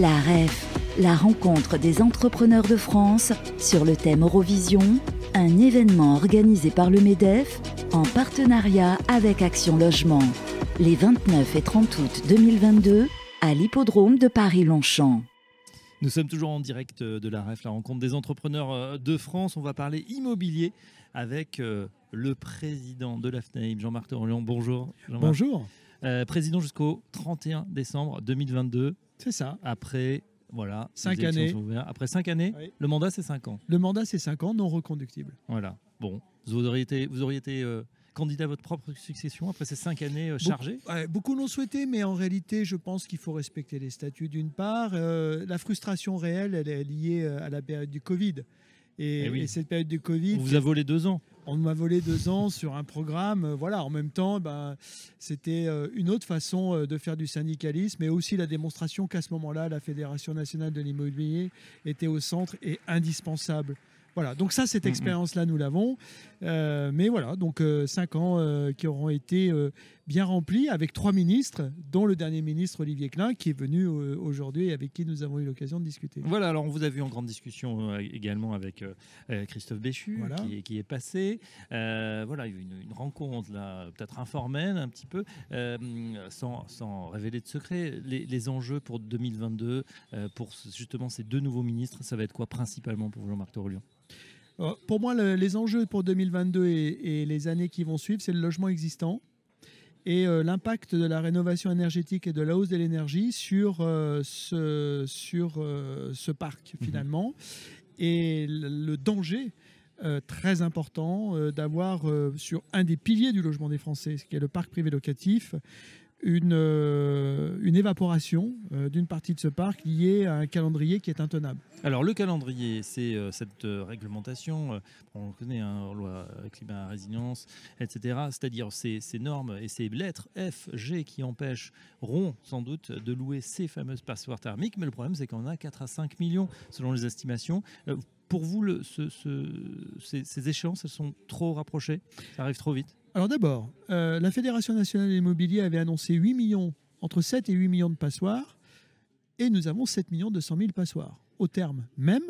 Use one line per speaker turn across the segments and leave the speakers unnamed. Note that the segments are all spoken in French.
La REF, la rencontre des entrepreneurs de France sur le thème Eurovision, un événement organisé par le MEDEF en partenariat avec Action Logement, les 29 et 30 août 2022 à l'hippodrome de Paris-Longchamp.
Nous sommes toujours en direct de la REF, la rencontre des entrepreneurs euh, de France. On va parler immobilier avec euh, le président de la FNAIM, Jean-Marc Torlion. Bonjour.
Bonjour.
Euh, président jusqu'au 31 décembre 2022.
C'est ça.
Après, voilà.
Cinq années.
Après cinq années,
Oui.
le mandat, c'est cinq ans.
Le mandat, c'est 5 ans, non reconductible.
Voilà. Bon, vous auriez été, vous auriez été euh, candidat à votre propre succession après ces cinq années euh, chargées?
Ouais, beaucoup l'ont souhaité, mais en réalité, je pense qu'il faut respecter les statuts d'une part. Euh, la frustration réelle, elle est liée à la période du Covid. Et,
Eh oui.
et cette période du Covid,
On vous a volé deux ans.
On m'a volé deux ans sur un programme. euh, Voilà, en même temps, ben, c'était euh, une autre façon euh, de faire du syndicalisme, et aussi la démonstration qu'à ce moment-là, la Fédération nationale de l'immobilier était au centre et indispensable. Voilà, donc ça, cette
Mhm.
expérience-là, nous l'avons. Euh, mais voilà, donc euh, cinq ans euh, qui auront été bien remplis avec trois ministres, dont le dernier ministre Olivier Klein, qui est venu aujourd'hui et avec qui nous avons eu l'occasion de discuter.
Voilà, alors on vous a vu en grande discussion également avec Christophe Béchu,
Voilà.
qui, est- qui est passé. Voilà, il y a eu une, une rencontre là, peut-être informelle un petit peu, sans, sans révéler de secret. Les, les enjeux pour 2022, euh, pour justement ces deux nouveaux ministres, ça va être quoi principalement pour Jean-Marc Torolion
Euh, Pour moi, le- les enjeux pour 2022 et, et les années qui vont suivre, c'est le logement existant et euh, l'impact de la rénovation énergétique et de la hausse de l'énergie sur, euh, ce, sur euh, ce parc
Mhm.
finalement. Et le, le danger euh, très important euh, d'avoir euh, sur un des piliers du logement des Français, ce qui est le parc privé locatif, une, euh, une évaporation euh, d'une partie de ce parc liée à un calendrier qui est intenable.
Alors le calendrier, c'est euh, cette réglementation, on connaît, hein, loi climat résilience, etc. C'est-à-dire ces, normes et ces lettres F, G qui empêcheront sans doute de louer ces fameuses passoires thermiques. Mais le problème, c'est qu'on a 4 à 5 millions selon les estimations. Pour vous, ces, ces échéances, elles sont trop rapprochées? Ça arrive trop vite?
Alors d'abord, euh, la Fédération nationale de l'immobilier avait annoncé 8 millions, entre 7 et 8 millions de passoires, et nous avons 7 millions 200 000 passoires, au terme même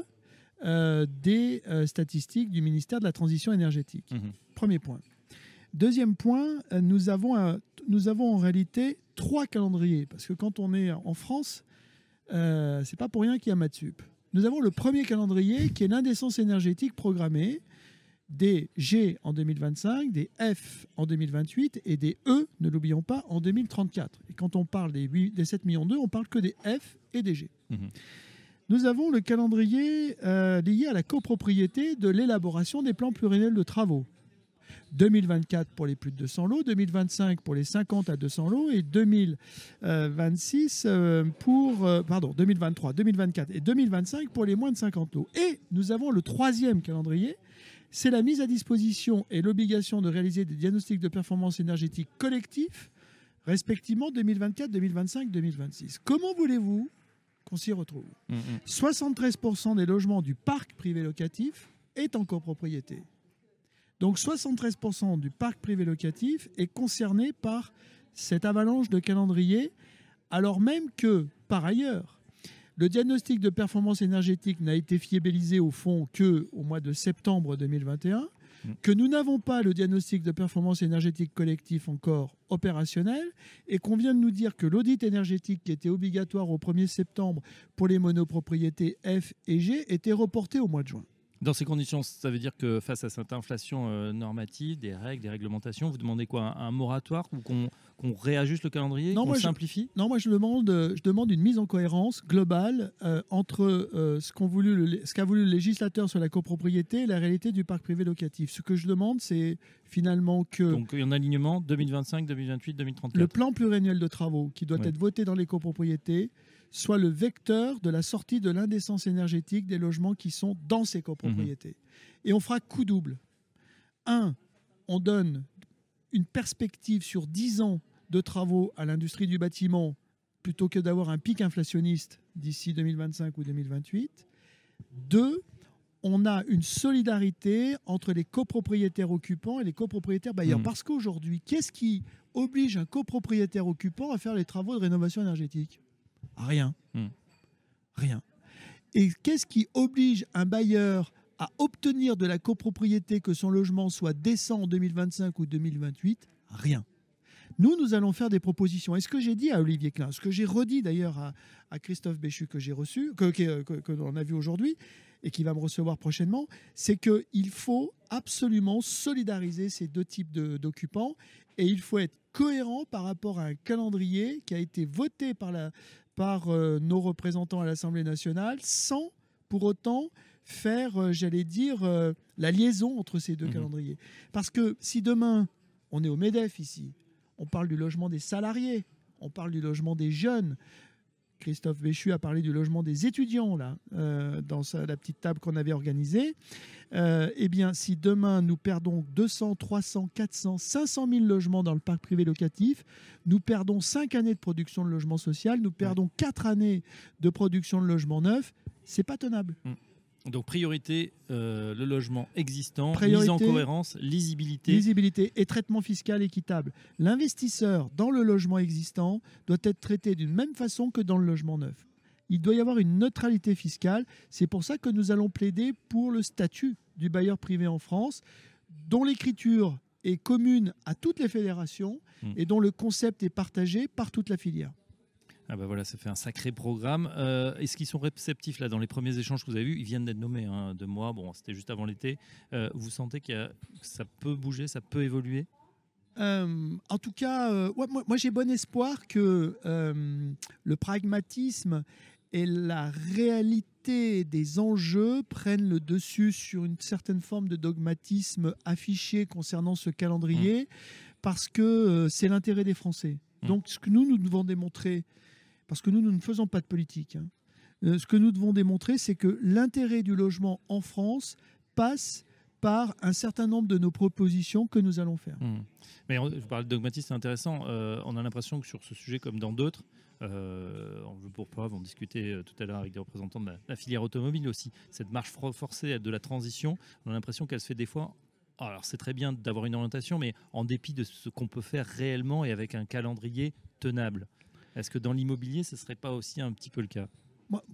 euh, des euh, statistiques du ministère de la Transition énergétique.
Mhm.
Premier point. Deuxième point, nous avons, un- nous avons en réalité trois calendriers, parce que quand on est en France, c'est pas pour rien qu'il y a Matsup. Nous avons le premier calendrier qui est l'indécence énergétique programmée, des G en 2025, des F en 2028 et des E, ne l'oublions pas, en 2034. Et quand on parle des, 8 des 7 millions d'E, on parle que des F et des G.
Mhm.
Nous avons le calendrier euh, lié à la copropriété de l'élaboration des plans pluriannuels de travaux. 2024 pour les plus de 200 lots, 2025 pour les 50 à 200 lots et 2026 euh, pour euh, pardon 2023, 2024 et 2025 pour les moins de 50 lots. Et nous avons le troisième calendrier, c'est la mise à disposition et l'obligation de réaliser des diagnostics de performance énergétique collectifs, respectivement 2024, 2025, 2026. Comment voulez-vous qu'on s'y retrouve
Mhm.
73% des logements du parc privé locatif est en copropriété. Donc 73% du parc privé locatif est concerné par cette avalanche de calendrier, alors même que, par ailleurs, le diagnostic de performance énergétique n'a été fiabilisé au fond que au mois de septembre 2021,
Mm.
que nous n'avons pas le diagnostic de performance énergétique collectif encore opérationnel, et qu'on vient de nous dire que l'audit énergétique qui était obligatoire au 1er septembre pour les monopropriétés F et G était reporté au mois de juin.
Dans ces conditions, ça veut dire que face à cette inflation euh, normative, des règles, des réglementations, vous demandez quoi Un, moratoire ou qu'on réajuste le calendrier,
Non,
qu'on
moi,
le
je-
simplifie?
Non, moi je demande, euh, je demande une mise en cohérence globale euh, entre euh, ce voulu qu'a voulu le législateur sur la copropriété et la réalité du parc privé locatif. Ce que je demande, c'est finalement que
Donc il y a un alignement 2025, 2028, 2034.
le plan pluriannuel de travaux qui doit
Ouais.
être voté dans les copropriétés soit le vecteur de la sortie de l'indécence énergétique des logements qui sont dans ces copropriétés. Et on fera coup double. Un, on donne une perspective sur 10 ans de travaux à l'industrie du bâtiment plutôt que d'avoir un pic inflationniste d'ici 2025 ou 2028. Deux, on a une solidarité entre les copropriétaires occupants et les copropriétaires bailleurs.
Mhm.
Parce qu'aujourd'hui, qu'est-ce qui oblige un copropriétaire occupant à faire les travaux de rénovation énergétique? Rien.
Mhm.
Rien. Et qu'est-ce qui oblige un bailleur à obtenir de la copropriété que son logement soit décent en 2025 ou 2028 Rien. Nous, nous allons faire des propositions. Et ce que j'ai dit à Olivier Klein, ce que j'ai redit d'ailleurs à, Christophe Béchu que j'ai reçu, que, que, l'on a vu aujourd'hui et qui va me recevoir prochainement, c'est qu'il faut absolument solidariser ces deux types d'occupants et il faut être cohérent par rapport à un calendrier qui a été voté par, la, par euh, nos représentants à l'Assemblée nationale sans pour autant faire, euh, j'allais dire, euh, la liaison entre ces deux mmh calendriers. Parce que si demain, on est au MEDEF ici, on parle du logement des salariés, on parle du logement des jeunes. Christophe Béchu a parlé du logement des étudiants là, euh, dans la petite table qu'on avait organisée. Euh, eh bien, si demain nous perdons 200, 300, 400, 500 000 logements dans le parc privé locatif, nous perdons 5 années de production de logement social, nous perdons 4 années de production de logement neuf, c'est pas tenable.
Mm. Donc priorité, euh, le logement existant, mise en cohérence, lisibilité.
Lisibilité et traitement fiscal équitable. L'investisseur dans le logement existant doit être traité d'une même façon que dans le logement neuf. Il doit y avoir une neutralité fiscale. C'est pour ça que nous allons plaider pour le statut du bailleur privé en France, dont l'écriture est commune à toutes les fédérations hmm. et dont le concept est partagé par toute la filière.
Ah bah voilà, ça fait un sacré programme. Euh, est-ce qu'ils sont réceptifs là dans les premiers échanges que vous avez vus Ils viennent d'être nommés hein, de moi. Bon, c'était juste avant l'été. Euh, vous sentez que ça peut bouger, ça peut évoluer?
Euh, en tout cas, moi, j'ai bon espoir que le pragmatisme et la réalité des enjeux prennent le dessus sur une certaine forme de dogmatisme affiché concernant ce calendrier, mmh. parce que c'est l'intérêt des Français. Mmh. Donc, ce que nous, nous devons démontrer, parce que nous, nous ne faisons pas de politique. Hein. Euh, ce que nous devons démontrer, c'est que l'intérêt du logement en France passe par un certain nombre de nos propositions que nous allons faire.
Hmm. Mais on, je parle de dogmatisme, c'est intéressant. Euh, on a l'impression que sur ce sujet, comme dans d'autres, euh, on veut pour preuve, on discutait tout à l'heure avec des représentants de la, filière automobile aussi, cette marche forcée de la transition, on a l'impression qu'elle se fait des fois alors c'est très bien d'avoir une orientation, mais en dépit de ce qu'on peut faire réellement et avec un calendrier tenable. Est-ce que dans l'immobilier, ce ne serait pas aussi un petit peu le cas?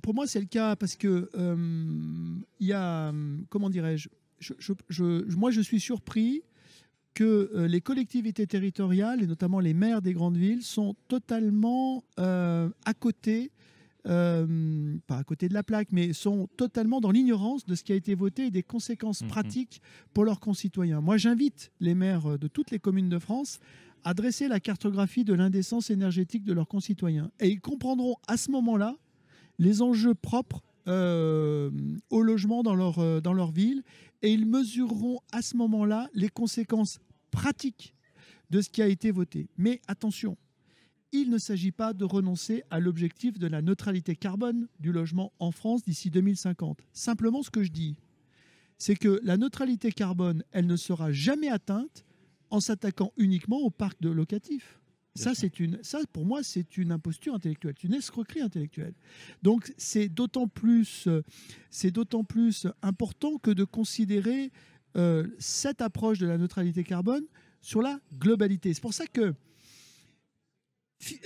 Pour moi, c'est le cas parce que euh, il y a, comment dirais-je, moi je suis surpris que euh, les collectivités territoriales, et notamment les maires des grandes villes, sont totalement euh, à côté euh, pas à côté de la plaque, mais sont totalement dans l'ignorance de ce qui a été voté et des conséquences mhm. pratiques pour leurs concitoyens. Moi, j'invite les maires de toutes les communes de France à dresser la cartographie de l'indécence énergétique de leurs concitoyens. Et ils comprendront à ce moment-là les enjeux propres euh, au logement dans leur, euh, dans leur ville et ils mesureront à ce moment-là les conséquences pratiques de ce qui a été voté. Mais attention, il ne s'agit pas de renoncer à l'objectif de la neutralité carbone du logement en France d'ici 2050. Simplement, ce que je dis, c'est que la neutralité carbone, elle ne sera jamais atteinte en s'attaquant uniquement au parc de locatif. Ça, c'est une, ça, pour moi, c'est une imposture intellectuelle, une escroquerie intellectuelle. Donc, c'est d'autant plus, c'est d'autant plus important que de considérer euh, cette approche de la neutralité carbone sur la globalité. C'est pour ça que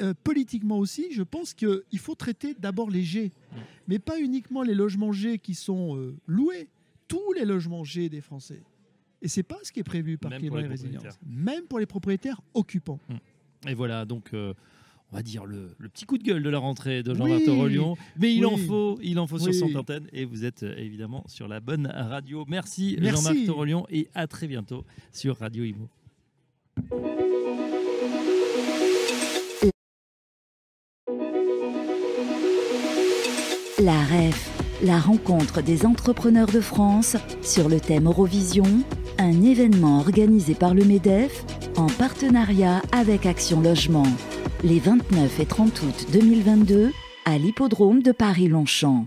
euh, politiquement aussi, je pense qu'il faut traiter d'abord les G, mais pas uniquement les logements G qui sont euh, loués, tous les logements G des Français. Et c'est pas ce qui est prévu par Climat et Résilience, même pour les propriétaires occupants.
Hum. Et voilà, donc euh, on va dire le, petit coup de gueule de la rentrée de Jean-Marc oui, mais il en faut, il en faut sur son antenne, et vous êtes évidemment sur la bonne radio. Merci, Jean-Marc Torolion et à très bientôt sur Radio Imo.
La REF, la rencontre des entrepreneurs de France sur le thème Eurovision, un événement organisé par le MEDEF en partenariat avec Action Logement, les 29 et 30 août 2022 à l'hippodrome de Paris-Longchamp.